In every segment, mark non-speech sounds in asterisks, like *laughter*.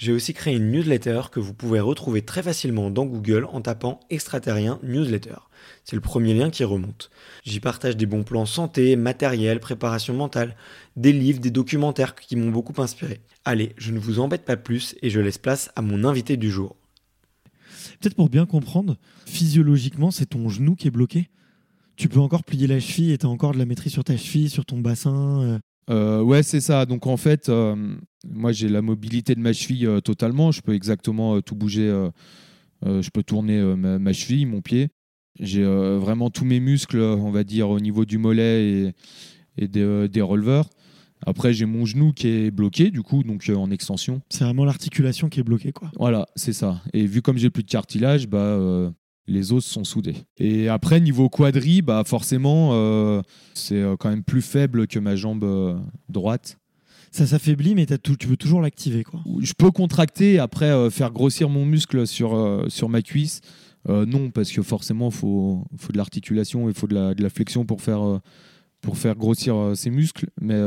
j'ai aussi créé une newsletter que vous pouvez retrouver très facilement dans Google en tapant extraterrien newsletter. C'est le premier lien qui remonte. J'y partage des bons plans santé, matériel, préparation mentale, des livres, des documentaires qui m'ont beaucoup inspiré. Allez, je ne vous embête pas plus et je laisse place à mon invité du jour. Peut-être pour bien comprendre, physiologiquement, c'est ton genou qui est bloqué? Tu peux encore plier la cheville et tu as encore de la maîtrise sur ta cheville, sur ton bassin. Euh. Ouais, c'est ça. Donc en fait, euh, moi j'ai la mobilité de ma cheville euh, totalement. Je peux exactement euh, tout bouger. je peux tourner ma, ma cheville, mon pied. J'ai vraiment tous mes muscles, on va dire, au niveau du mollet et, et des, des releveurs. Après, j'ai mon genou qui est bloqué, du coup, donc euh, en extension. C'est vraiment l'articulation qui est bloquée. quoi. Voilà, c'est ça. Et vu comme j'ai plus de cartilage, bah, euh, les os sont soudés. Et après, niveau quadri, bah, forcément, euh, c'est euh, quand même plus faible que ma jambe euh, droite. Ça s'affaiblit, mais tout- tu peux toujours l'activer. quoi. Je peux contracter, après euh, faire grossir mon muscle sur, sur ma cuisse. Non, parce que forcément, il faut, faut de l'articulation et il faut de la, de la flexion pour faire, pour faire grossir ces muscles. Mais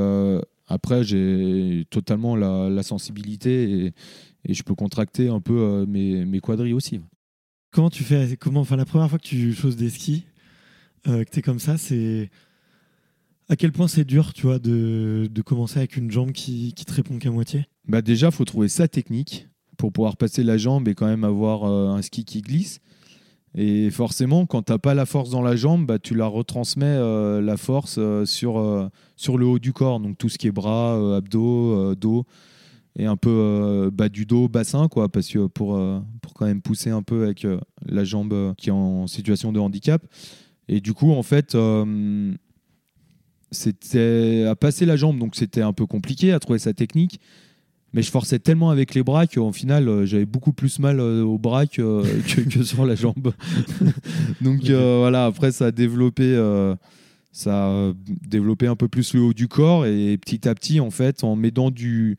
après, j'ai totalement la, la sensibilité et, et je peux contracter un peu mes, mes quadris aussi. Comment tu fais La première fois que tu choses des skis, euh, que tu es comme ça, c'est. À quel point c'est dur, tu vois, de, commencer avec une jambe qui, qui te répond qu'à moitié? Bah déjà, faut trouver sa technique pour pouvoir passer la jambe et quand même avoir euh, un ski qui glisse. Et forcément, quand tu n'as pas la force dans la jambe, bah, tu la retransmets euh, la force sur, sur le haut du corps. Donc tout ce qui est bras, abdos, dos et un peu euh, bas du dos, bassin, quoi, parce que pour, euh, pour quand même pousser un peu avec euh, la jambe qui est en situation de handicap. Et du coup, en fait, c'était à passer la jambe, donc c'était un peu compliqué à trouver sa technique. Mais je forçais tellement avec les bras qu'au final, j'avais beaucoup plus mal aux bras que, que, que sur la jambe. *laughs* donc voilà, après, ça a développé. ça a développé un peu plus le haut du corps et petit à petit, en fait, en m'aidant du,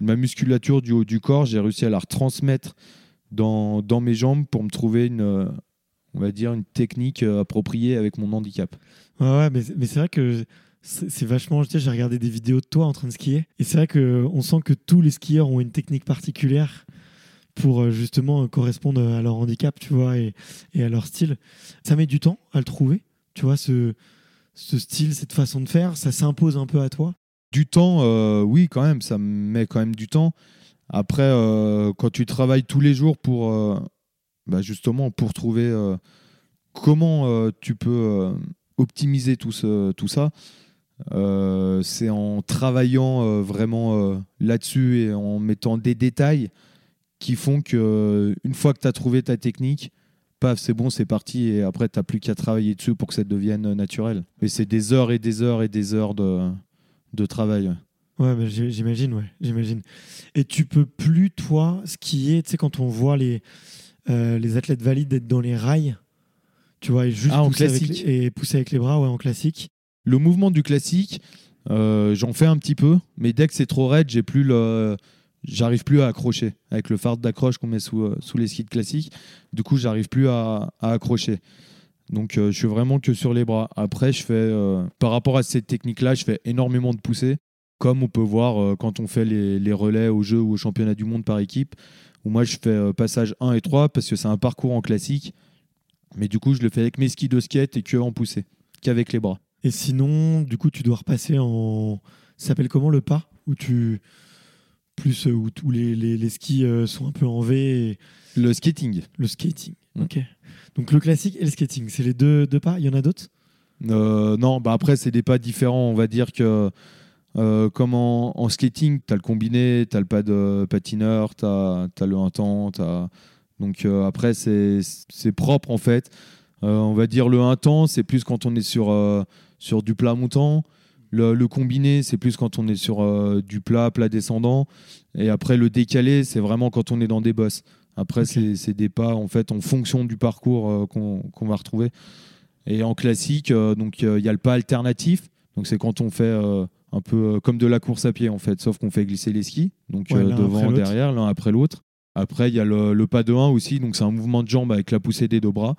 ma musculature du haut du corps, j'ai réussi à la retransmettre dans, mes jambes pour me trouver une, euh, on va dire, une technique euh, appropriée avec mon handicap. Ouais, mais, c'est vrai que c'est vachement. je sais, J'ai regardé des vidéos de toi en train de skier. Et c'est vrai qu'on sent que tous les skieurs ont une technique particulière pour euh, justement correspondre à leur handicap, tu vois, et, à leur style. Ça met du temps à le trouver, tu vois, ce style, cette façon de faire. Ça s'impose un peu à toi. Du temps, euh, oui, quand même, ça me met quand même du temps. Après, euh, quand tu travailles tous les jours pour, euh, bah, justement, pour trouver comment tu peux optimiser tout, ça, c'est en travaillant vraiment là-dessus et en mettant des détails qui font que une fois que tu as trouvé ta technique, paf, c'est bon, c'est parti et après tu n'as plus qu'à travailler dessus pour que ça devienne naturel. Mais c'est des heures et des heures et des heures de, de travail. Ouais, j'imagine, ouais, j'imagine. Et tu peux plus, toi, skier, tu sais, quand on voit les, euh, les athlètes valides être dans les rails, tu vois, et juste Ah, en pousser, classique. et pousser avec les bras, ouais, en classique. Le mouvement du classique, euh, j'en fais un petit peu, mais dès que c'est trop raide, j'ai plus le, j'arrive plus à accrocher avec le phare d'accroche qu'on met sous, euh, sous les skis de classique. Du coup, j'arrive plus à, à accrocher. Donc, euh, je suis vraiment que sur les bras. Après, je fais, euh, par rapport à cette technique-là, je fais énormément de poussées, comme on peut voir euh, quand on fait les, les relais au jeu ou au championnat du monde par équipe, où moi je fais passage 1 et 3 parce que c'est un parcours en classique. Mais du coup, je le fais avec mes skis de skate et que en poussée, qu'avec les bras. Et sinon, du coup, tu dois repasser en. Ça s'appelle comment le pas? Où tu. Plus où tous les, les, les skis sont un peu en V et Le skating. le skating. Mm. Ok. Donc le classique et le skating, c'est les deux, deux pas Il y en a d'autres? Euh, non, bah après, c'est des pas différents. On va dire que, euh, comme en, en skating, tu as le combiné, tu as le pas de patineur, tu as, le un temps. t'as- Donc euh, après, c'est propre en fait. Euh, on va dire le un temps, c'est plus quand on est sur, sur du plat montant. Le, le combiné, c'est plus quand on est sur euh, du plat, plat descendant. Et après, le décalé, c'est vraiment quand on est dans des bosses. Après, c'est- des pas en fait en fonction du parcours euh, qu'on va retrouver. Et en classique, euh, donc il y a le pas alternatif. Donc c'est quand on fait euh, un peu comme de la course à pied en fait, sauf qu'on fait glisser les skis, donc Ouais, devant, derrière, l'un après l'autre. Après il y a le, le pas de 1 aussi, donc c'est un mouvement de jambe avec la poussée des deux bras.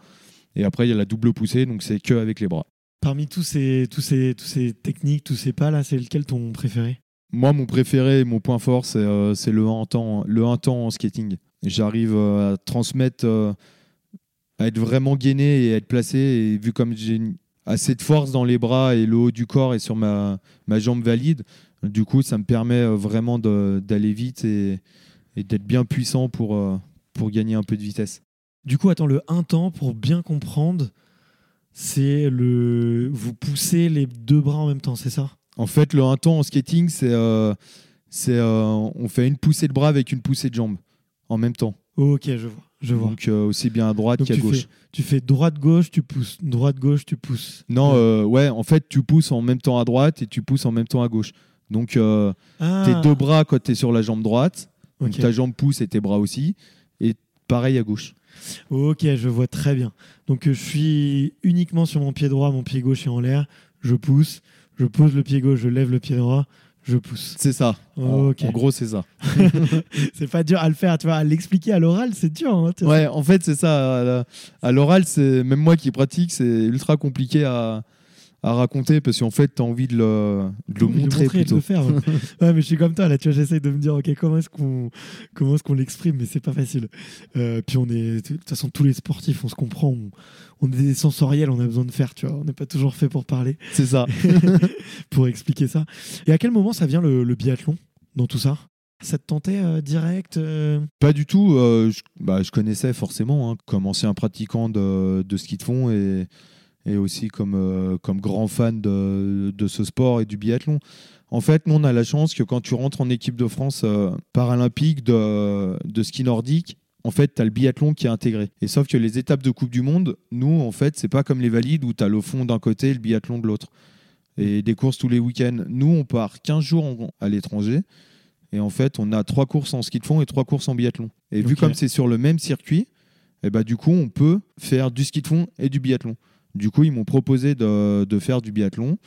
Et après il y a la double poussée, donc c'est que avec les bras. Parmi tous ces, tous, ces, tous ces techniques, tous ces pas là, c'est lequel ton préféré? Moi, mon préféré, mon point fort, c'est euh, le 1 en temps, le 1 temps en skating. J'arrive euh, à transmettre, euh, à être vraiment gainé et à être placé. Et vu comme j'ai assez de force dans les bras et le haut du corps et sur ma, ma jambe valide, du coup, ça me permet euh, vraiment d'aller vite et, et d'être bien puissant pour, pour gagner un peu de vitesse. Du coup, attends, le un temps, pour bien comprendre, c'est le. Vous poussez les deux bras en même temps, c'est ça? En fait, le 1 temps en skating, c'est euh, c'est, euh, on fait une poussée de bras avec une poussée de jambe en même temps. Ok, je vois. Je vois. Donc euh, aussi bien à droite qu'à gauche. fais, tu fais droite-gauche, tu pousses. Droite-gauche, tu pousses. Non, euh, ouais, en fait, tu pousses en même temps à droite et tu pousses en même temps à gauche. Donc, euh, Ah, tes deux bras quand tu es sur la jambe droite, donc ta jambe pousse et tes bras aussi, et pareil à gauche. Ok, je vois très bien. Donc euh, je suis uniquement sur mon pied droit, mon pied gauche est en l'air, je pousse, je pose le pied gauche, je lève le pied droit, je pousse. C'est ça. En- Ok. En, gros, c'est ça. *laughs* c'est pas dur à le faire, tu vois, à l'expliquer à l'oral, c'est dur. hein. Ouais, en fait, c'est ça. À l'oral, c'est même moi qui pratique, c'est ultra compliqué à, à raconter parce qu'en fait, tu as envie de le, de le Oui, de montrer et de plutôt. le faire. Ouais. *laughs* Ouais, mais je suis comme toi là, tu vois, j'essaye de me dire ok comment est-ce qu'on comment est-ce qu'on l'exprime, mais c'est pas facile. Euh, puis on est de toute façon tous les sportifs, on se comprend, on, on est des sensoriels, on a besoin de faire, tu vois, on n'est pas toujours fait pour parler, C'est ça. *laughs* pour expliquer ça. Et à quel moment ça vient le, le biathlon dans tout ça? Ça te tentait euh, direct euh? Pas du tout. euh, je, bah, je connaissais forcément, hein, comme ancien pratiquant de, de ski de fond et, et aussi comme, euh, comme grand fan de, de ce sport et du biathlon. En fait, nous, on a la chance que quand tu rentres en équipe de France euh, paralympique de, de ski nordique, en fait, tu as le biathlon qui est intégré. Et sauf que les étapes de Coupe du Monde, nous, en fait, c'est pas comme les valides où tu as le fond d'un côté et le biathlon de l'autre. Et des courses tous les week-ends. Nous, on part 15 jours à l'étranger. Et en fait, on a trois courses en ski de fond et trois courses en biathlon. Et vu comme c'est sur le même circuit, et bah, du coup, on peut faire du ski de fond et du biathlon. Du coup, ils m'ont proposé de, faire du biathlon.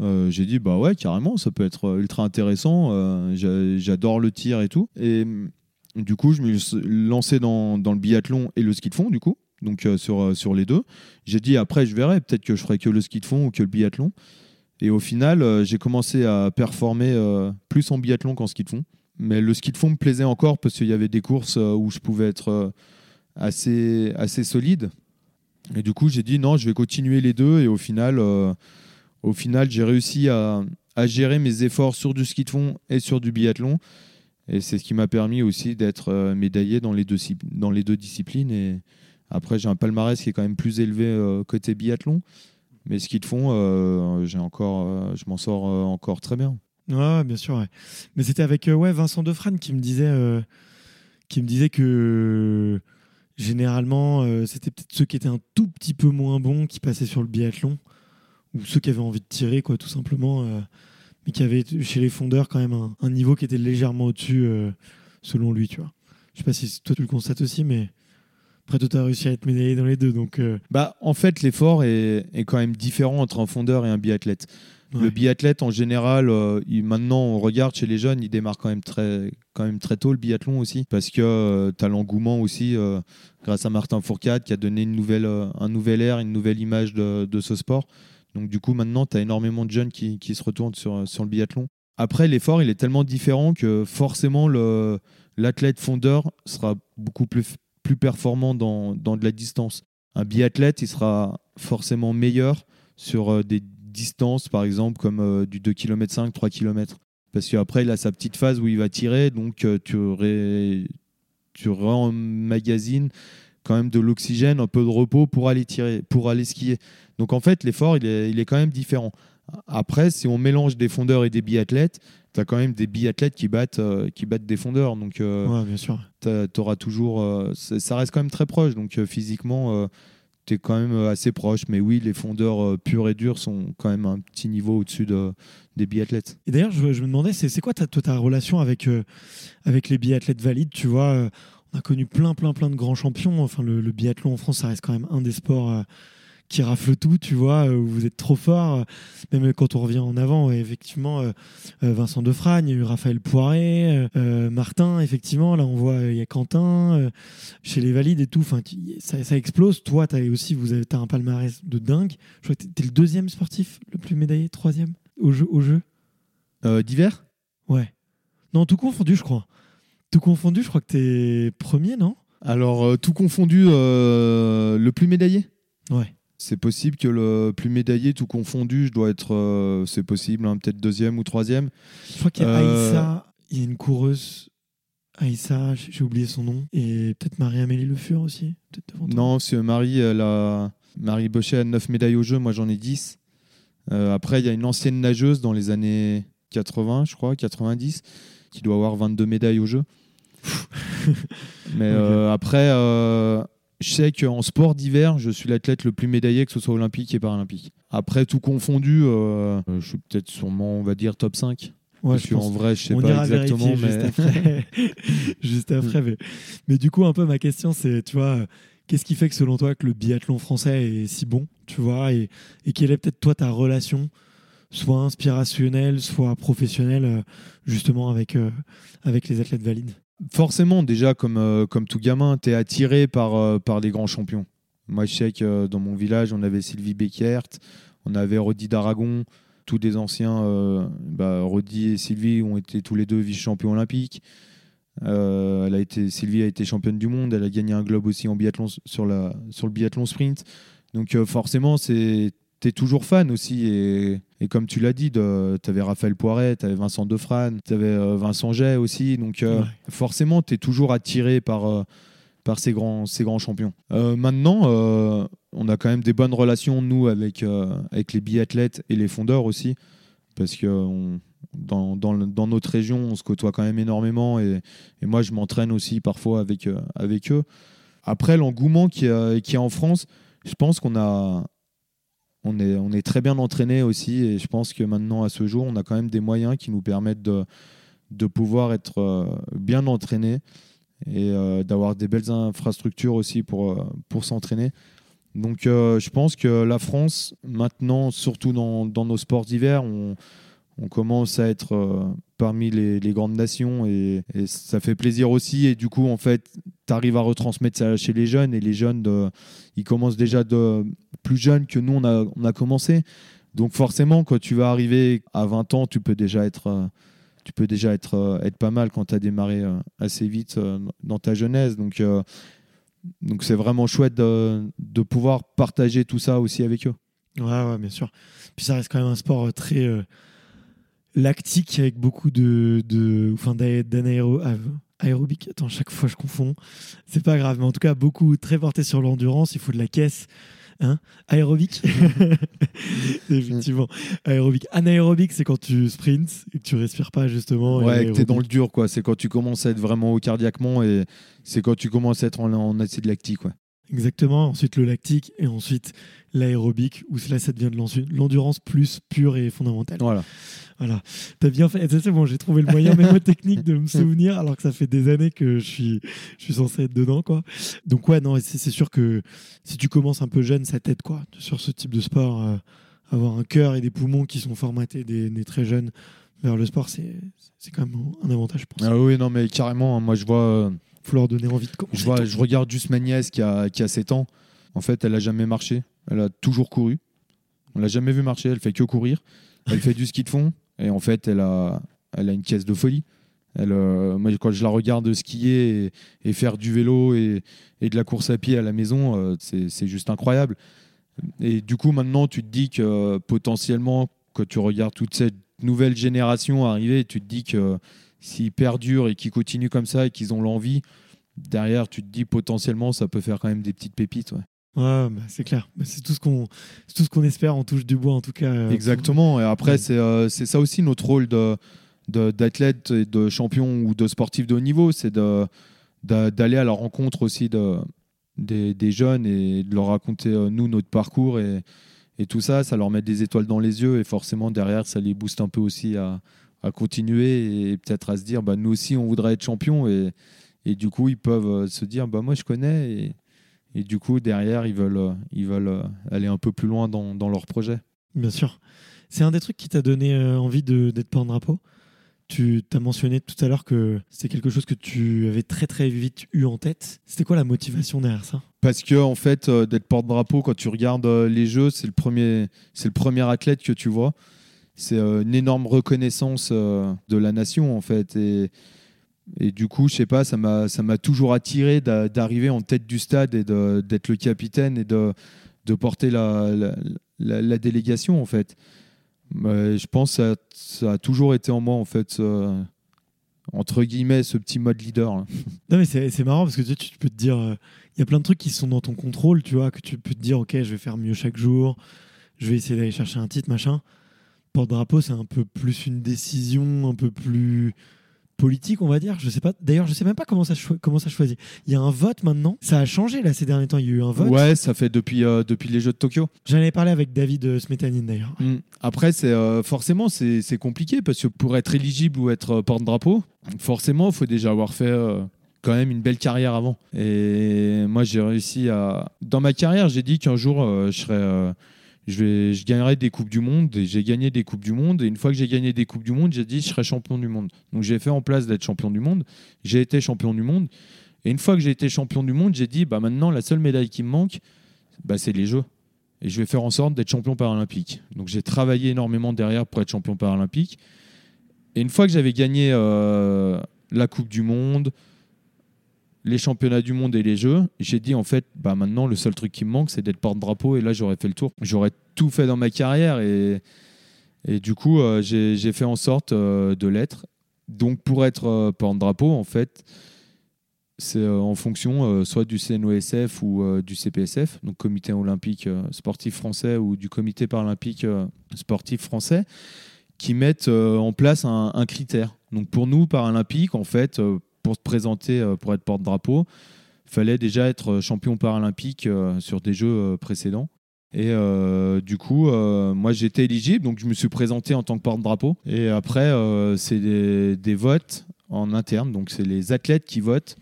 Euh, J'ai dit, bah ouais, carrément, ça peut être ultra intéressant. Euh, j'a- J'adore le tir et tout. Et hum, du coup, je me suis lancé dans, le biathlon et le ski de fond, du coup. Donc, euh, sur, sur les deux. J'ai dit, après, je verrai. Peut-être que je ferai que le ski de fond ou que le biathlon. Et au final, j'ai commencé à performer plus en biathlon qu'en ski de fond. Mais le ski de fond me plaisait encore parce qu'il y avait des courses où je pouvais être assez, assez solide. Et du coup, j'ai dit non, je vais continuer les deux. Et au final, euh, au final j'ai réussi à, gérer mes efforts sur du ski de fond et sur du biathlon. Et c'est ce qui m'a permis aussi d'être euh, médaillé dans les, deux, disciplines. Et après, j'ai un palmarès qui est quand même plus élevé euh, côté biathlon. Mais qu'ils font, euh, j'ai encore, je m'en sors encore très bien. Ouais, bien sûr. Mais c'était avec ouais, Vincent Defrane qui me disait, qui me disait que généralement, euh, c'était peut-être ceux qui étaient un tout petit peu moins bons qui passaient sur le biathlon, ou ceux qui avaient envie de tirer, quoi, tout simplement, euh, mais qui avaient chez les fondeurs quand même un, niveau qui était légèrement au-dessus, euh, selon lui, tu vois. Je sais pas si toi tu le constates aussi, mais après toi tu as réussi à être médaillé dans les deux, donc Bah, en fait, l'effort est quand même différent entre un fondeur et un biathlète. Ouais. Le biathlète, en général, euh, il- maintenant, on regarde chez les jeunes, il démarre quand même très, quand même très tôt le biathlon aussi, parce que tu as l'engouement aussi, euh, grâce à Martin Fourcade, qui a donné une nouvelle, euh, un nouvel air, une nouvelle image de, de ce sport. Donc, du coup, maintenant, tu as énormément de jeunes qui, qui se retournent sur, sur le biathlon. Après, l'effort, il est tellement différent que forcément, l'athlète fondeur sera beaucoup plus, plus performant dans, dans de la distance. Un biathlète, il sera forcément meilleur sur euh, des distances, par exemple, comme euh, du 2 km 5, 3 km. Parce qu'après, il a sa petite phase où il va tirer, donc euh, tu, ré... tu magazine quand même de l'oxygène, un peu de repos pour aller tirer, pour aller skier. Donc en fait, l'effort, il est, il est quand même différent. Après, si on mélange des fondeurs et des biathlètes, tu as quand même des biathlètes qui battent, euh, qui battent des fondeurs. Donc euh, ouais, bien sûr. tu auras toujours. euh, ça reste quand même très proche. Donc physiquement, tu es quand même euh, assez proche. Mais oui, les fondeurs euh, purs et durs sont quand même un petit niveau au-dessus de, des biathlètes. Et d'ailleurs, je, me demandais, c'est quoi ta, relation avec, euh, avec les biathlètes valides Tu vois, on a connu plein, plein, plein de grands champions. Enfin, le, biathlon en France, ça reste quand même un des sports qui rafle tout, tu vois, euh, où vous êtes trop fort. Même quand on revient en avant, effectivement, euh, euh, Vincent Defragne, il y a eu Raphaël Poiré, Martin, effectivement, là on voit, il y a Quentin, chez les valides et tout. Enfin, ça, ça explose. Toi, tu as aussi, vous avez, as un palmarès de dingue. Je crois que tu es le deuxième sportif le plus médaillé, troisième au jeu. Au jeu. Euh, D'hiver? Ouais. Non, tout confondu, je crois. Tout confondu, je crois que t'es premier, non? Alors, euh, tout confondu, euh, le plus médaillé? Ouais. C'est possible que le plus médaillé, tout confondu, je dois être. euh, c'est possible, hein, peut-être deuxième ou troisième. Je crois qu'il y a Euh, Aïssa, il y a une coureuse. Aïssa, j'ai oublié son nom. Et peut-être Marie-Amélie Le Fur aussi. Non, c'est Marie, elle a... Marie Bochet a 9 médailles au jeu, moi j'en ai 10. Euh, après, il y a une ancienne nageuse dans les années 80, je crois, 90, qui doit avoir 22 médailles au jeu. Mais *laughs* après, je sais qu'en sport d'hiver, je suis l'athlète le plus médaillé, que ce soit olympique et paralympique. Après, tout confondu, euh, je suis peut-être sûrement, on va dire, top 5. Ouais, Parce je qu'en pense. vrai, je sais pas exactement. Mais... juste après. *laughs* juste *laughs* après. Mais, mais du coup, un peu ma question, c'est, tu vois, qu'est-ce qui fait que selon toi que le biathlon français est si bon, tu vois, et, et quelle est peut-être toi ta relation, soit inspirationnelle, soit professionnelle, euh, justement avec, euh, avec les athlètes valides? Forcément, déjà, comme, euh, comme tout gamin, tu es attiré par, euh, par les grands champions. Moi, je sais que euh, dans mon village, on avait Sylvie Beckert, on avait Rodi d'Aragon, tous des anciens. euh, bah, Rodi et Sylvie ont été tous les deux vice-champions olympiques. Elle a été, Sylvie a été championne du monde, elle a gagné un globe aussi en biathlon sur, la, sur le biathlon sprint. Donc forcément, c'est tu es toujours fan aussi. Et, et comme tu l'as dit, tu avais Raphaël Poiret, tu avais Vincent Defrane, tu avais Vincent Jay aussi. Donc euh, Ouais. forcément, tu es toujours attiré par, euh, par ces, grands, ces grands champions. Euh, maintenant, euh, on a quand même des bonnes relations, nous, avec, euh, avec les biathlètes et les fondeurs aussi. Parce que on- dans, dans, notre région, on se côtoie quand même énormément. Et, et moi, je m'entraîne aussi parfois avec, euh, avec eux. Après, l'engouement qu'il y a en France, je pense qu'on a. On est, on est très bien entraîné aussi et je pense que maintenant à ce jour on a quand même des moyens qui nous permettent de, de pouvoir être euh, bien entraîné et euh, d'avoir des belles infrastructures aussi pour, euh, pour s'entraîner. Donc je pense que la France, maintenant, surtout dans, dans nos sports d'hiver, on, on commence à être parmi les, grandes nations et, ça fait plaisir aussi. Et du coup, en fait, tu arrives à retransmettre ça chez les jeunes et les jeunes, ils commencent déjà de plus jeunes que nous, on a, on a commencé. Donc forcément, quand tu vas arriver à 20 ans, tu peux déjà être... euh, tu peux déjà être, euh, être pas mal quand tu as démarré euh, assez vite dans ta jeunesse. Donc, donc c'est vraiment chouette de, pouvoir partager tout ça aussi avec eux. Ouais, ouais, bien sûr. Puis ça reste quand même un sport très lactique avec beaucoup de, de enfin ah. Attends, chaque fois je confonds. C'est pas grave, mais en tout cas beaucoup très porté sur l'endurance. Il faut de la caisse. Hein Aérobic *laughs* *laughs* Effectivement. Aérobic. Anaérobic, c'est quand tu sprints et que tu respires pas, justement. Ouais, que t'es dans le dur, quoi. C'est quand tu commences à être vraiment haut cardiaquement et c'est quand tu commences à être en, en acide lactique, ouais. Exactement. Ensuite, le lactique et ensuite l'aérobic, où là, ça devient de l'endurance plus pure et fondamentale. Voilà. Voilà. T'as bien fait. C'est bon, j'ai trouvé le moyen mémotechnique de me *laughs* souvenir, alors que ça fait des années que je suis, je suis censé être dedans, quoi. Donc, ouais, non, c'est sûr que si tu commences un peu jeune, ça t'aide, quoi, sur ce type de sport. euh, avoir un cœur et des poumons qui sont formatés des, des très jeunes vers le sport, c'est quand même un avantage, je pense. Ah oui, non, mais carrément, hein, moi je vois. Faut leur donner envie de commencer. Je, vois, je regarde juste ma nièce qui a, qui a 7 ans. En fait, elle a jamais marché. Elle a toujours couru. On l'a jamais vu marcher. Elle fait que courir. Elle fait du ski de fond. Et en fait, elle a, elle a une caisse de folie. Elle, euh, moi, quand je la regarde skier et, et faire du vélo et, et de la course à pied à la maison, euh, c'est c'est juste incroyable. Et du coup, maintenant, tu te dis que euh, potentiellement, quand tu regardes toute cette nouvelle génération arriver, tu te dis que s'ils perdurent et qu'ils continuent comme ça et qu'ils ont l'envie, derrière, tu te dis potentiellement, ça peut faire quand même des petites pépites. ouais. Ouais, bah, c'est clair. Bah, c'est tout ce qu'on, tout ce qu'on espère. On touche du bois, en tout cas. euh, Exactement. Et après, Ouais. c'est euh, c'est ça aussi notre rôle de de- d'athlète et de champion ou de sportif de haut niveau, c'est de de- d'aller à la rencontre aussi de, des, des jeunes et de leur raconter, euh, nous, notre parcours et, et tout ça. Ça leur met des étoiles dans les yeux et forcément, derrière, ça les booste un peu aussi à, à continuer et peut-être à se dire, bah, nous aussi, on voudrait être champion. Et, et du coup, ils peuvent euh, se dire, bah, moi, je connais. Et, et du coup, derrière, ils veulent, euh, ils veulent euh, aller un peu plus loin dans, dans leur projet. Bien sûr. C'est un des trucs qui t'a donné envie d'être porte-drapeau? Tu t'as mentionné tout à l'heure que c'était quelque chose que tu avais très très vite eu en tête. C'était quoi la motivation derrière ça? Parce que en fait, euh, d'être porte-drapeau, quand tu regardes euh, les Jeux, c'est le premier, c'est le premier athlète que tu vois. C'est euh, une énorme reconnaissance euh, de la nation en fait. Et, et du coup, je sais pas, ça m'a, ça m'a toujours attiré d'a- d'arriver en tête du stade et d'être le capitaine et de, de porter la, la, délégation en fait. Je pense que ça, a toujours été en moi en fait. ce- entre guillemets, ce petit mode leader. là. *laughs* Non mais c'est marrant parce que tu peux te dire, euh, il y a plein de trucs qui sont dans ton contrôle, tu vois, que tu peux te dire, ok, je vais faire mieux chaque jour, je vais essayer d'aller chercher un titre, machin. Porte-drapeau, c'est un peu plus une décision, un peu plus politique, on va dire. Je sais pas. D'ailleurs, je sais même pas comment ça comment ça choisit. Il y a un vote maintenant. Ça a changé là ces derniers temps. Il y a eu un vote. Ouais, ça fait depuis, euh, depuis les Jeux de Tokyo. J'en avais parlé avec David euh, Smetanine d'ailleurs. Mm. Après, c'est euh, forcément c'est compliqué parce que pour être éligible ou être porte-drapeau, forcément, il faut déjà avoir fait quand même une belle carrière avant. Et moi, j'ai réussi à. Dans ma carrière, j'ai dit qu'un jour, je serais. Je gagnerai des Coupes du Monde et j'ai gagné des Coupes du Monde. Et une fois que j'ai gagné des Coupes du Monde, j'ai dit je serai champion du monde. Donc j'ai fait en place d'être champion du monde. J'ai été champion du monde. Et une fois que j'ai été champion du monde, j'ai dit bah maintenant, la seule médaille qui me manque, bah, c'est les Jeux et je vais faire en sorte d'être champion paralympique. Donc j'ai travaillé énormément derrière pour être champion paralympique. Et une fois que j'avais gagné euh, la Coupe du Monde, les championnats du monde et les Jeux, j'ai dit en fait, bah maintenant le seul truc qui me manque, c'est d'être porte-drapeau. Et là, j'aurais fait le tour. J'aurais tout fait dans ma carrière et, et du coup, euh, j'ai fait en sorte euh, de l'être. Donc pour être euh, porte-drapeau, en fait, c'est en fonction soit du CNOSF ou du CPSF, donc Comité olympique sportif français ou du Comité paralympique sportif français, qui mettent en place un, un critère. Donc pour nous, paralympiques, en fait, pour se présenter, euh, pour être porte-drapeau, fallait déjà être champion paralympique euh, sur des jeux euh, précédents. Et euh, du coup, euh, moi j'étais éligible, donc je me suis présenté en tant que porte-drapeau. Et après, euh, c'est des, des votes en interne, donc c'est les athlètes qui votent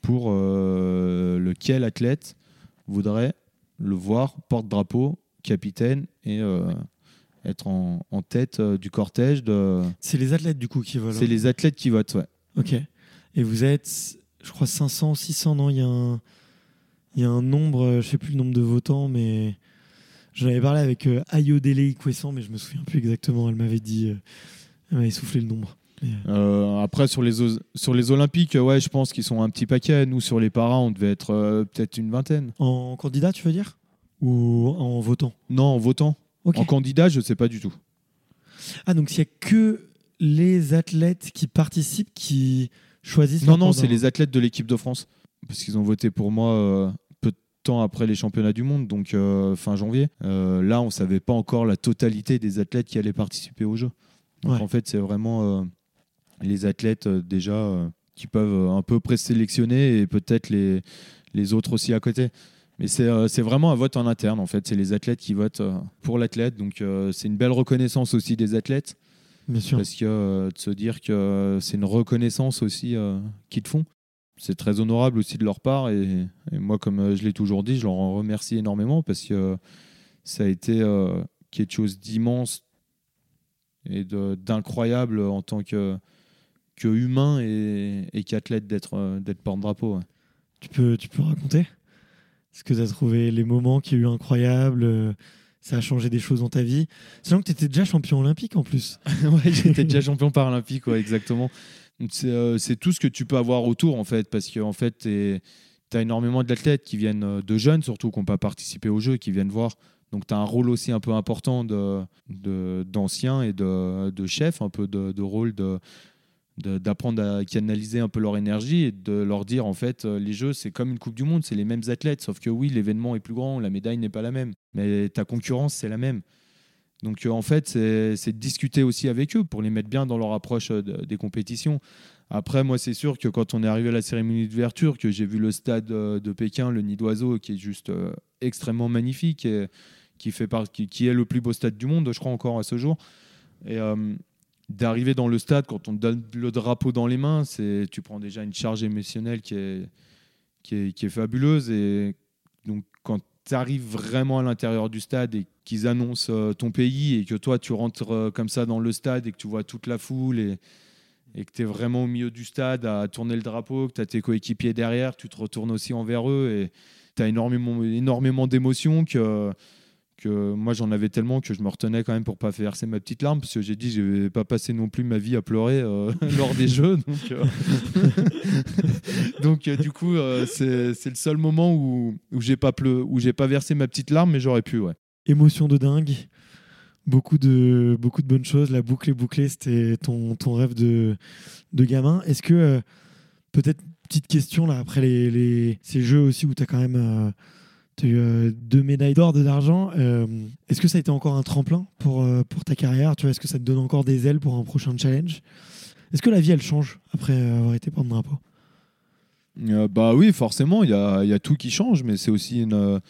pour euh, lequel athlète voudrait le voir porte-drapeau, capitaine et euh, être en, en tête euh, du cortège. De... C'est les athlètes du coup qui volent. C'est les athlètes qui votent, ouais. Ok. Et vous êtes, je crois 500, 600, non Il y a un, il y a un nombre, je sais plus le nombre de votants, mais j'en avais parlé avec euh, Ayodele Ikwessan, mais je me souviens plus exactement. Elle m'avait dit, euh, elle m'avait soufflé le nombre. Euh, Euh, après, sur les, sur les Olympiques, ouais, je pense qu'ils sont un petit paquet. Nous, sur les paras, on devait être euh, peut-être une vingtaine. en candidat, tu veux dire? Ou en votant? Non, en votant. En candidat, je sais pas du tout. Ah, donc il y a que les athlètes qui participent qui choisissent. Non, non, c'est les athlètes de l'équipe de France. Parce qu'ils ont voté pour moi euh, peu de temps après les championnats du monde, donc euh, fin janvier. Euh, là, on savait pas encore la totalité des athlètes qui allaient participer au jeu. Donc Ouais. en fait, c'est vraiment les athlètes déjà qui peuvent un peu présélectionner et peut-être les, les autres aussi à côté. Mais c'est vraiment un vote en interne, en fait. C'est les athlètes qui votent pour l'athlète. Donc c'est une belle reconnaissance aussi des athlètes. Bien sûr. Parce que euh, de se dire que c'est une reconnaissance aussi euh, qu'ils te font. C'est très honorable aussi de leur part. Et, et moi, comme euh, je l'ai toujours dit, je leur en remercie énormément parce que euh, ça a été euh, quelque chose d'immense et d'incroyable en tant que, que humain et, et qu'athlète d'être euh, d'être porte-drapeau. ouais. Tu peux, tu peux raconter ce que tu as trouvé, les moments qui ont eu incroyables euh, ça a changé des choses dans ta vie. Sachant que tu étais déjà champion olympique en plus. *laughs* ouais, j'étais déjà champion paralympique, ouais, exactement. C'est euh, c'est tout ce que tu peux avoir autour, en fait, parce que en fait, tu as énormément d'athlètes qui viennent, euh, de jeunes surtout, qui n'ont pas participé au jeu, qui viennent voir. Donc, tu as un rôle aussi un peu important d'anciens de, et de, de chefs, un peu de, rôle de- d'apprendre à canaliser un peu leur énergie et de leur dire en fait euh, les jeux c'est comme une coupe du monde c'est les mêmes athlètes sauf que oui l'événement est plus grand la médaille n'est pas la même mais ta concurrence c'est la même donc euh, en fait, c'est de discuter aussi avec eux pour les mettre bien dans leur approche euh, de- des compétitions. Après, moi, c'est sûr que quand on est arrivé à la cérémonie d'ouverture, que j'ai vu le stade de Pékin, le nid d'oiseau, qui est juste extrêmement magnifique et qui, fait qui, est le plus beau stade du monde, je crois encore à ce jour. D'arriver dans le stade, quand on te donne le drapeau dans les mains, c'est tu prends déjà une charge émotionnelle qui est, qui est, qui est fabuleuse. Et donc, quand tu arrives vraiment à l'intérieur du stade et qu'ils annoncent euh, ton pays et que toi, tu rentres euh, comme ça dans le stade et que tu vois toute la foule et, et que tu es vraiment au milieu du stade à tourner le drapeau, que tu as tes coéquipiers derrière, tu te retournes aussi envers eux et tu as énormément, énormément d'émotions que, que moi j'en avais tellement que je me retenais quand même pour pas verser ma petite larme parce que j'ai dit je vais pas passer non plus ma vie à pleurer euh, *laughs* lors des jeux donc euh, *laughs* donc euh, du coup c'est le seul moment où où j'ai pas pleu où j'ai pas versé ma petite larme mais j'aurais pu ouais Émotion de dingue. Beaucoup de, beaucoup de bonnes choses. La boucle est bouclée. C'était ton, ton rêve de, de gamin. Est-ce que, peut-être, petite question, là, après les, les- ces jeux aussi où tu as quand même euh, t'as eu euh, deux médailles d'or, deux d'argent, euh, est-ce que ça a été encore un tremplin pour, euh, pour ta carrière Tu Est-ce que ça te donne encore des ailes pour un prochain challenge? Est-ce que la vie, elle change après avoir été porte-drapeau Euh, bah oui, forcément, il y a, y a tout qui change, mais c'est aussi une,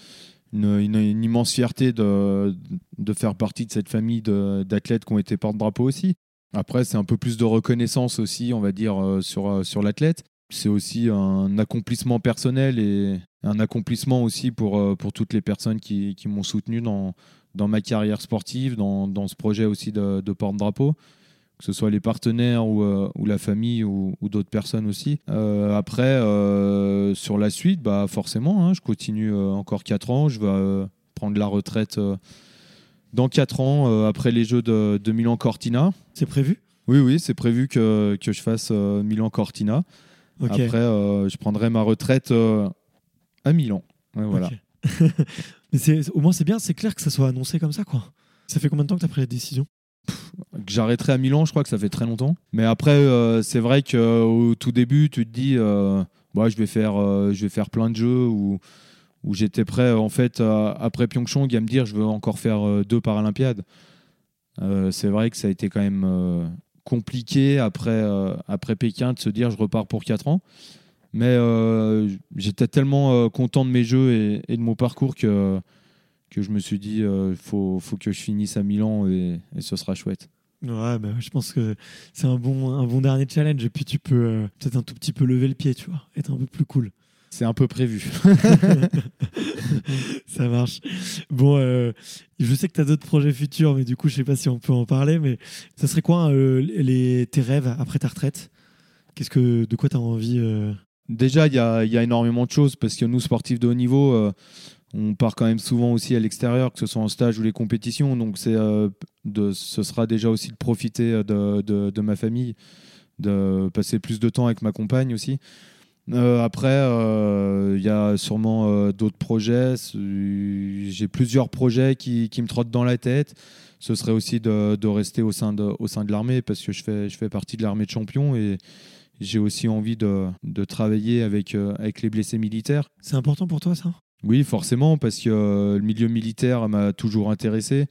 une, immense fierté de, de faire partie de cette famille d'athlètes qui ont été porte-drapeau aussi. Après, c'est un peu plus de reconnaissance aussi, on va dire, sur, sur l'athlète. C'est aussi un accomplissement personnel et un accomplissement aussi pour, euh, pour toutes les personnes qui, qui m'ont soutenu dans, dans ma carrière sportive, dans, dans ce projet aussi de, de porte-drapeau que ce soit les partenaires ou, euh, ou la famille ou, ou d'autres personnes aussi. Euh, après, euh, sur la suite, bah, forcément, hein, je continue encore 4 ans. Je vais prendre la retraite dans 4 ans, après les Jeux de, de Milan-Cortina. C'est prévu? Oui, oui, c'est prévu que, que je fasse Milan-Cortina. Après, euh, je prendrai ma retraite euh, à Milan. Ouais, voilà. *laughs* Mais au moins, c'est bien, c'est clair que ça soit annoncé comme ça, quoi. Ça fait combien de temps que tu as pris la décision? Que j'arrêterai à Milan, je crois que ça fait très longtemps. Mais après, euh, c'est vrai qu'au tout début, tu te dis, euh, bah, je, vais faire, je vais faire plein de jeux où, où j'étais prêt, en fait, après Pyeongchang, à me dire, je veux encore faire deux Paralympiades. C'est vrai que ça a été quand même compliqué après, euh, après Pékin de se dire, je repars pour 4 ans. Mais euh, j'étais tellement euh, content de mes jeux et, de mon parcours que, que je me suis dit, il faut, faut que je finisse à Milan et- et ce sera chouette. Ouais, bah, je pense que c'est un bon, un bon dernier challenge. Et puis, tu peux peut-être un tout petit peu lever le pied, tu vois, être un peu plus cool. C'est un peu prévu. *laughs* Ça marche. Bon, euh, je sais que tu as d'autres projets futurs, mais du coup, je sais pas si on peut en parler. Mais ça serait quoi euh, les, tes rêves après ta retraite? Qu'est-ce que, De quoi tu as envie euh? Déjà, il y a, il y a énormément de choses parce que nous, sportifs de haut niveau, euh, on part quand même souvent aussi à l'extérieur, que ce soit en stage ou les compétitions. Donc, c'est, euh, de, ce sera déjà aussi de profiter de, de- de ma famille, de passer plus de temps avec ma compagne aussi. Euh, après, euh, il y a sûrement euh, d'autres projets. J'ai plusieurs projets qui, qui me trottent dans la tête. Ce serait aussi de, de rester au sein de, au sein de l'armée parce que je fais, je fais partie de l'armée de champions et j'ai aussi envie de, de travailler avec, avec les blessés militaires. C'est important pour toi, ça? Oui, forcément, parce que le milieu militaire m'a toujours intéressé.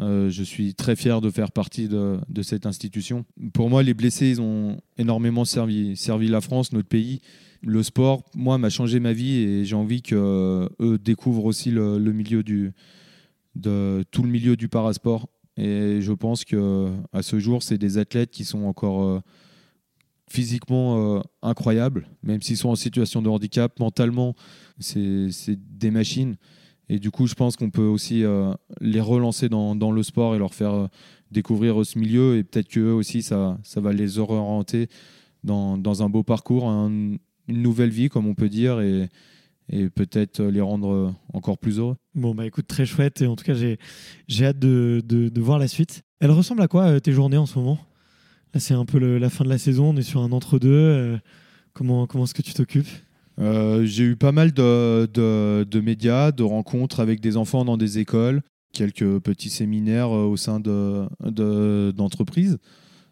Euh, je suis très fier de faire partie de, cette institution. Pour moi, les blessés, ils ont énormément servi, la France, notre pays. Le sport, moi, m'a changé ma vie et j'ai envie qu'eux découvrent aussi le, milieu du, de tout le milieu du parasport. Et je pense que à ce jour, c'est des athlètes qui sont encore euh, physiquement euh, incroyables, même s'ils sont en situation de handicap. Mentalement, c'est des machines. Et du coup, je pense qu'on peut aussi euh, les relancer dans, le sport et leur faire euh, découvrir ce milieu. Et peut-être qu'eux aussi, ça, va les orienter dans, un beau parcours, un- une nouvelle vie, comme on peut dire, et, peut-être les rendre euh, encore plus heureux. Bon, bah écoute, très chouette. Et en tout cas, j'ai hâte de, de, voir la suite. Elle ressemble à quoi euh, tes journées en ce moment? Là, c'est un peu la fin de la saison. On est sur un entre-deux. euh, comment comment est-ce que tu t'occupes? Euh, j'ai eu pas mal de, médias, de rencontres avec des enfants dans des écoles, quelques petits séminaires euh, au sein de- de- d'entreprises.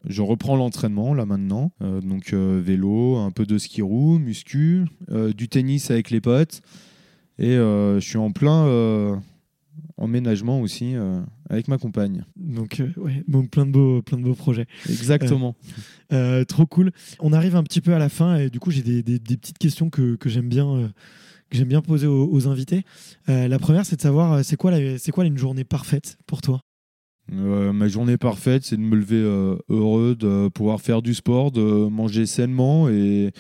Je reprends l'entraînement là maintenant, Euh, donc vélo, un peu de ski roue, muscu, du tennis avec les potes, et je suis en plein euh, emménagement aussi euh, avec ma compagne. Donc, euh, ouais, donc plein, de beaux, plein de beaux projets. Exactement. Euh, trop cool. On arrive un petit peu à la fin et du coup, j'ai des, des- des petites questions que, que j'aime bien, euh, que j'aime bien poser aux, aux invités. Euh, la première, c'est de savoir, euh, c'est quoi, c'est quoi une journée parfaite pour toi? Euh, ma journée parfaite, c'est de me lever euh, heureux, de pouvoir faire du sport, de manger sainement et,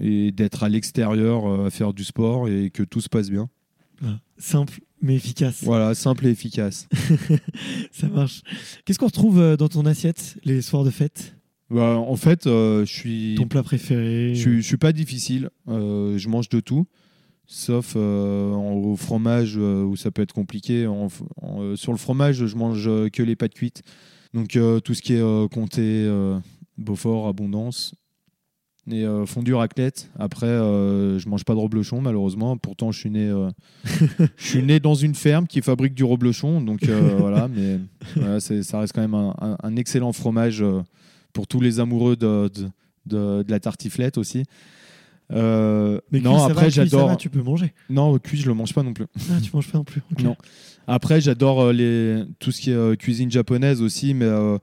et d'être à l'extérieur euh, à faire du sport et que tout se passe bien. Simple mais efficace. Voilà, simple et efficace. *laughs* Ça marche. Qu'est-ce qu'on retrouve euh, dans ton assiette les soirs de fête? Bah, en fait, euh, je suis, Ton plat préféré? je, je suis pas difficile. Euh, je mange de tout, sauf euh, au fromage où ça peut être compliqué. En- en- sur le fromage, je mange que les pâtes cuites. Donc tout ce qui est comté, Beaufort, abondance. Et euh, fondue raclette. Après, euh, je mange pas de reblochon malheureusement. Pourtant, je suis né, euh, *laughs* je suis né dans une ferme qui fabrique du reblochon. Donc euh, *laughs* voilà, mais voilà, ça reste quand même un, un- un excellent fromage euh, pour tous les amoureux de, de, de- de la tartiflette aussi. Euh, Mais non, après j'adore. tu peux manger. Non, cuit, je le mange pas non plus. Ah, tu manges pas non plus. Non. Après, j'adore les... tout ce qui est euh, cuisine japonaise aussi, mais euh,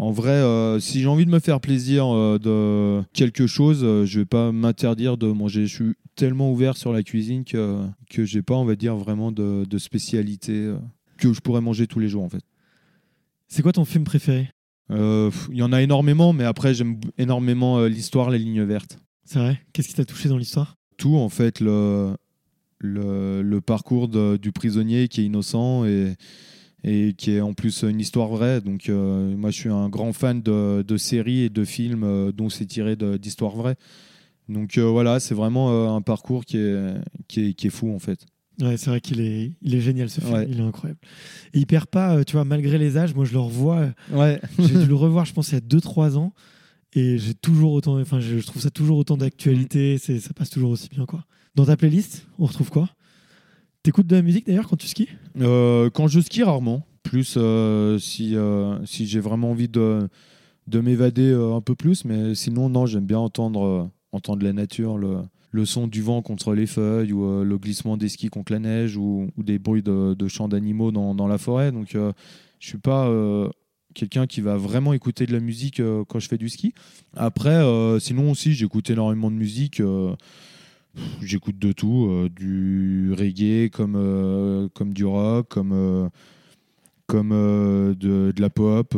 en vrai, euh, si j'ai envie de me faire plaisir euh, de quelque chose, euh, je vais pas m'interdire de manger. Je suis tellement ouvert sur la cuisine que, que j'ai pas, on va dire, vraiment de, de spécialité euh, que je pourrais manger tous les jours en fait. C'est quoi ton film préféré? Il y en a énormément, mais après, j'aime énormément l'histoire, les lignes vertes. C'est vrai? Qu'est-ce qui t'a touché dans l'histoire? Tout en fait le, le, le parcours de- du prisonnier qui est innocent et, et qui est en plus une histoire vraie. Donc euh, moi je suis un grand fan de, de séries et de films euh, dont c'est tiré d'histoires vraies. Donc euh, voilà, c'est vraiment un parcours qui est, qui, est, qui est fou en fait. Ouais, c'est vrai qu'il est, il est génial ce film, Ouais. il est incroyable. Et il perd pas, tu vois, malgré les âges, moi je le revois, Ouais. *laughs* j'ai dû le revoir, je pense, il y a 2-3 ans, et j'ai toujours autant, enfin, je trouve ça toujours autant d'actualité, ça passe toujours aussi bien, quoi. Dans ta playlist, on retrouve quoi? T'écoutes de la musique d'ailleurs quand tu skis Euh, quand je skie rarement, plus euh, si, euh, si j'ai vraiment envie de, de m'évader un peu plus, mais sinon non, j'aime bien entendre, entendre la nature, le, le son du vent contre les feuilles ou le glissement des skis contre la neige ou, des bruits de, chants d'animaux dans, dans la forêt. Donc je suis pas quelqu'un qui va vraiment écouter de la musique quand je fais du ski. Après, sinon aussi j'écoute énormément de musique. J'écoute de tout, euh, du reggae comme, euh, comme du rock, comme, euh, comme de, de la pop.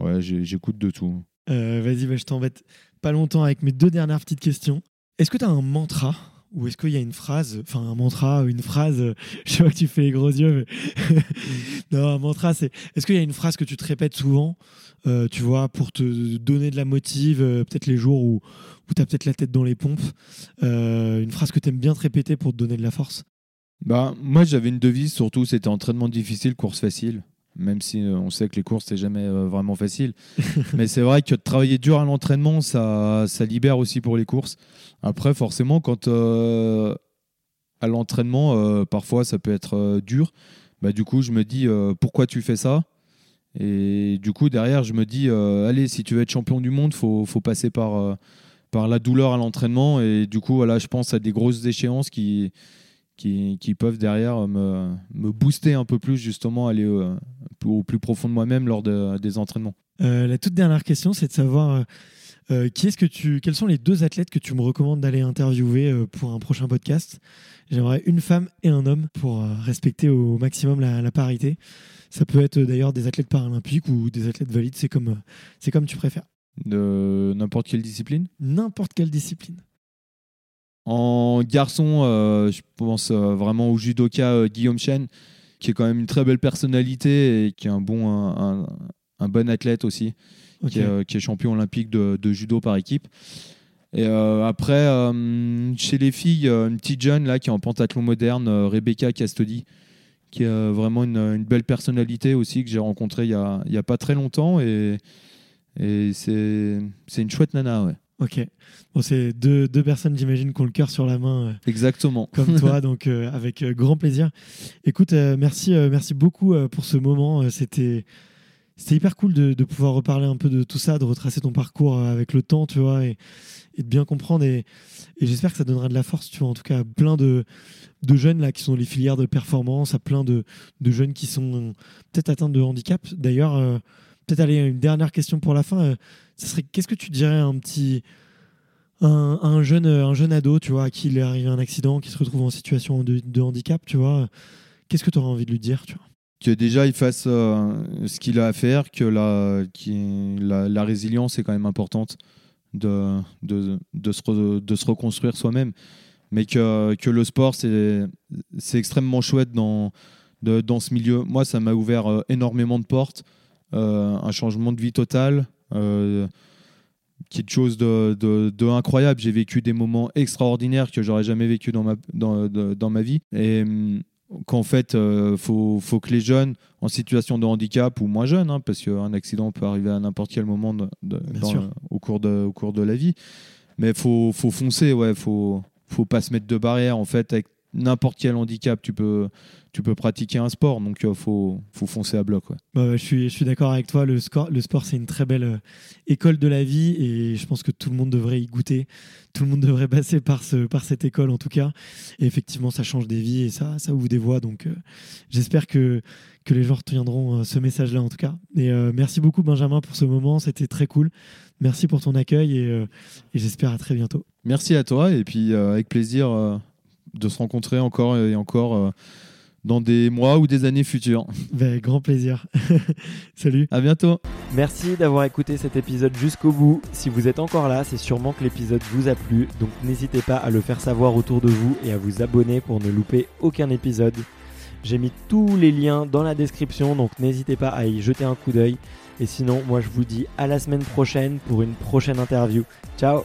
ouais, j'écoute de tout. Vas-y, bah, je t'embête pas longtemps avec mes deux dernières petites questions. Est-ce que tu as un mantra ou est-ce qu'il y a une phrase, enfin un mantra, une phrase, *laughs* je vois que tu fais les gros yeux, mais *laughs* non, un mantra, c'est est-ce qu'il y a une phrase que tu te répètes souvent, euh, tu vois, pour te donner de la motive, euh, peut-être les jours où, où tu as peut-être la tête dans les pompes, euh, une phrase que tu aimes bien te répéter pour te donner de la force Bah, moi, j'avais une devise, surtout, c'était entraînement difficile, course facile. Même si on sait que les courses, c'est jamais vraiment facile. *laughs* Mais c'est vrai que de travailler dur à l'entraînement, ça, ça libère aussi pour les courses. Après, forcément, quand à l'entraînement, parfois, ça peut être dur. Bah, du coup, je me dis, pourquoi tu fais ça? Et du coup, derrière, je me dis, euh, allez, si tu veux être champion du monde, faut, faut passer par, euh, par la douleur à l'entraînement. Et du coup, voilà, je pense à des grosses échéances qui, qui, peuvent derrière me, me booster un peu plus, justement, aller euh, au plus profond de moi-même lors de- des entraînements. La toute dernière question, c'est de savoir euh, qui est-ce que tu, quels sont les deux athlètes que tu me recommandes d'aller interviewer euh, pour un prochain podcast? J'aimerais une femme et un homme pour euh, respecter au maximum la, la parité. Ça peut être d'ailleurs des athlètes paralympiques ou des athlètes valides, c'est comme, c'est comme tu préfères. De n'importe quelle discipline? N'importe quelle discipline. En garçon, je pense vraiment au judoka Guillaume Chen, qui est quand même une très belle personnalité et qui est un bon, un, un- un bon athlète aussi, Ok. qui, est, euh, qui est champion olympique de, de judo par équipe. Et euh, après, euh, chez les filles, une petite jeune là qui est en pentathlon moderne, Rebecca Castodi, qui est vraiment une, une belle personnalité aussi que j'ai rencontrée il y a, pas très longtemps et, et c'est c'est une chouette nana, ouais. Ok. Bon, c'est deux, deux personnes, j'imagine, qui ont le cœur sur la main. euh, Exactement. comme toi, *laughs* donc euh, avec grand plaisir. Écoute, euh, merci, merci beaucoup pour ce moment. C'était c'était hyper cool de, pouvoir reparler un peu de tout ça, de retracer ton parcours euh, avec le temps, tu vois, et, de bien comprendre. Et, j'espère que ça donnera de la force, tu vois, en tout cas, à plein de, jeunes là qui sont dans les filières de performance, à plein de, jeunes qui sont peut-être atteints de handicap. D'ailleurs, euh, peut-être aller à une dernière question pour la fin. euh, ça serait qu'est-ce que tu dirais à un petit un, un jeune un jeune ado, tu vois, à qui il est arrivé un accident, qui se retrouve en situation de, de handicap, tu vois, qu'est-ce que tu aurais envie de lui dire, tu vois? Que déjà il fasse euh, ce qu'il a à faire, que la, qui- la, résilience est quand même importante de, de, de, se, re- de se reconstruire soi-même, mais que, que le sport c'est extrêmement chouette dans, dans ce milieu. Moi ça m'a ouvert euh, énormément de portes, euh, un changement de vie total. quelque chose de, de- incroyable. J'ai vécu des moments extraordinaires que j'aurais jamais vécu dans ma, dans, dans ma vie. Et hum, qu'en fait, il faut, faut que les jeunes en situation de handicap ou moins jeunes, hein, parce qu'un accident peut arriver à n'importe quel moment de- de- Bien dans- sûr. au, cours de, au cours de la vie, mais il faut, faut foncer, ouais, faut, faut pas se mettre de barrière. En fait, avec n'importe quel handicap, tu peux, tu peux pratiquer un sport, donc il faut, faut foncer à bloc. ouais. Bah, je suis, je suis d'accord avec toi. Le, score, le sport, c'est une très belle euh, école de la vie et je pense que tout le monde devrait y goûter. Tout le monde devrait *laughs* passer par, ce, par cette école, en tout cas. Et effectivement, ça change des vies et ça, ça ouvre des voies. Donc, euh, j'espère que, que les gens retiendront euh, ce message-là, en tout cas. Et euh, merci beaucoup, Benjamin, pour ce moment. C'était très cool. Merci pour ton accueil et, euh, et j'espère à très bientôt. Merci à toi et puis euh, avec plaisir euh, de se rencontrer encore et encore euh, dans des mois ou des années futures. *laughs* Ben, grand plaisir. *laughs* Salut. À bientôt. Merci d'avoir écouté cet épisode jusqu'au bout. Si vous êtes encore là, c'est sûrement que l'épisode vous a plu, donc n'hésitez pas à le faire savoir autour de vous et à vous abonner pour ne louper aucun épisode. J'ai mis tous les liens dans la description, donc n'hésitez pas à y jeter un coup d'œil. Et sinon, moi je vous dis à la semaine prochaine pour une prochaine interview. Ciao